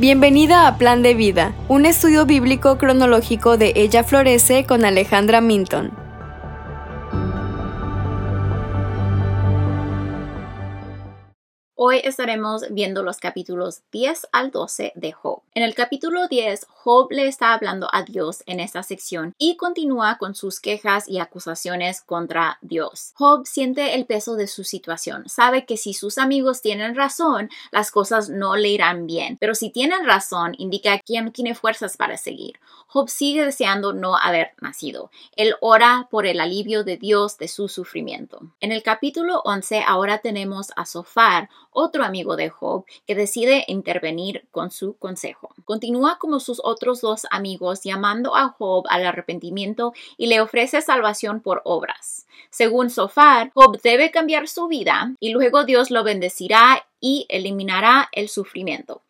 Bienvenida a Plan de Vida, un estudio bíblico cronológico de Ella Florece con Alejandra Minton. Hoy estaremos viendo los capítulos 10 al 12 de Job. En el capítulo 10, Job le está hablando a Dios en esta sección y continúa con sus quejas y acusaciones contra Dios. Job siente el peso de su situación, sabe que si sus amigos tienen razón, las cosas no le irán bien, pero si tienen razón, indica que no tiene fuerzas para seguir. Job sigue deseando no haber nacido. Él ora por el alivio de Dios de su sufrimiento. En el capítulo 11 ahora tenemos a Sofar, otro amigo de Job, que decide intervenir con su consejo. Continúa como sus otros dos amigos llamando a Job al arrepentimiento y le ofrece salvación por obras. Según Sofar, Job debe cambiar su vida y luego Dios lo bendecirá y eliminará el sufrimiento.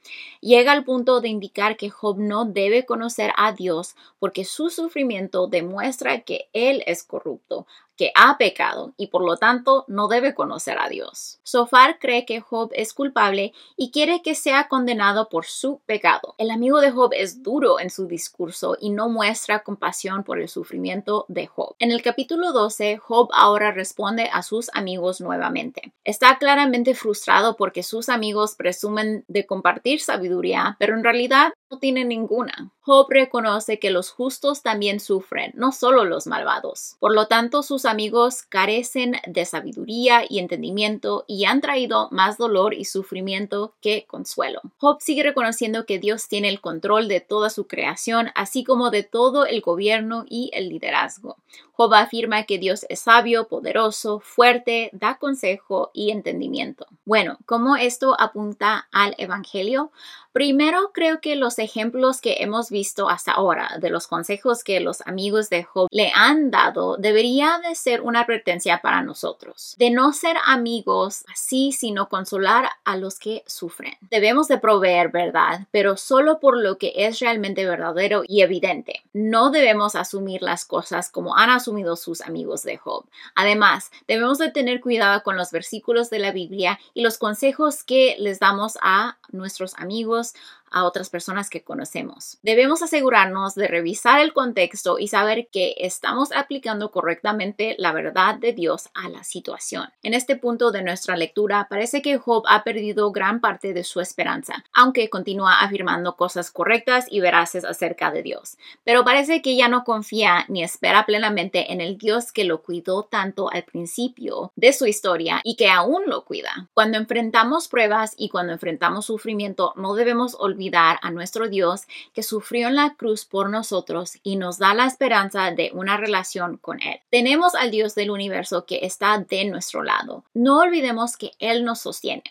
Llega al punto de indicar que Job no debe conocer a Dios porque su sufrimiento demuestra que él es corrupto, que ha pecado y por lo tanto no debe conocer a Dios. Sofar cree que Job es culpable y quiere que sea condenado por su pecado. El amigo de Job es duro en su discurso y no muestra compasión por el sufrimiento de Job. En el capítulo 12, Job ahora responde a sus amigos nuevamente. Está claramente frustrado porque sus amigos presumen de compartir sabiduría, pero en realidad no tienen ninguna. Job reconoce que los justos también sufren, no solo los malvados. Por lo tanto, sus amigos carecen de sabiduría y entendimiento y han traído más dolor y sufrimiento que consuelo. Job sigue reconociendo que Dios tiene el control de toda su creación, así como de todo el gobierno y el liderazgo. Job afirma que Dios es sabio, poderoso, fuerte, da consejo y entendimiento. Bueno, ¿cómo esto apunta al Evangelio? Primero, creo que los ejemplos que hemos visto hasta ahora de los consejos que los amigos de Job le han dado debería de ser una advertencia para nosotros, de no ser amigos así, sino consolar a los que sufren. Debemos de proveer verdad, pero solo por lo que es realmente verdadero y evidente. No debemos asumir las cosas como han asumido sus amigos de Job. Además, debemos de tener cuidado con los versículos de la Biblia y los consejos que les damos a nuestros amigos, artículos a otras personas que conocemos. Debemos asegurarnos de revisar el contexto y saber que estamos aplicando correctamente la verdad de Dios a la situación. En este punto de nuestra lectura parece que Job ha perdido gran parte de su esperanza, aunque continúa afirmando cosas correctas y veraces acerca de Dios. Pero parece que ya no confía ni espera plenamente en el Dios que lo cuidó tanto al principio de su historia y que aún lo cuida. Cuando enfrentamos pruebas y cuando enfrentamos sufrimiento, no debemos olvidar a nuestro Dios que sufrió en la cruz por nosotros y nos da la esperanza de una relación con Él. Tenemos al Dios del universo que está de nuestro lado. No olvidemos que Él nos sostiene.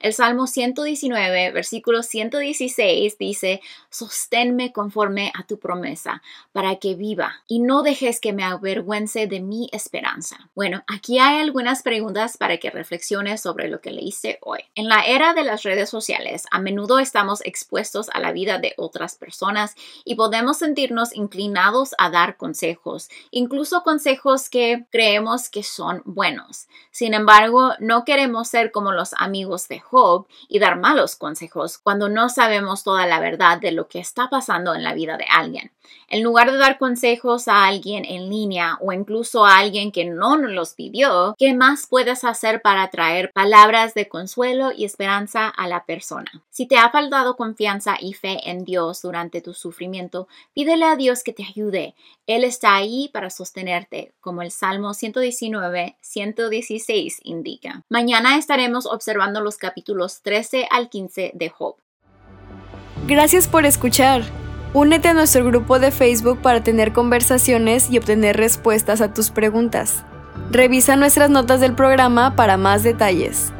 El Salmo 119, versículo 116 dice, sosténme conforme a tu promesa, para que viva, y no dejes que me avergüence de mi esperanza. Bueno, aquí hay algunas preguntas para que reflexiones sobre lo que leíste hoy. En la era de las redes sociales, a menudo estamos expuestos a la vida de otras personas y podemos sentirnos inclinados a dar consejos, incluso consejos que creemos que son buenos. Sin embargo, no queremos ser como los amigos de Job y dar malos consejos cuando no sabemos toda la verdad de lo que está pasando en la vida de alguien. En lugar de dar consejos a alguien en línea o incluso a alguien que no los pidió, ¿qué más puedes hacer para traer palabras de consuelo y esperanza a la persona? Si te ha faltado y fe en Dios durante tu sufrimiento, pídele a Dios que te ayude. Él está ahí para sostenerte, como el Salmo 119, 116 indica. Mañana estaremos observando los capítulos 13 al 15 de Job. Gracias por escuchar. Únete a nuestro grupo de Facebook para tener conversaciones y obtener respuestas a tus preguntas. Revisa nuestras notas del programa para más detalles.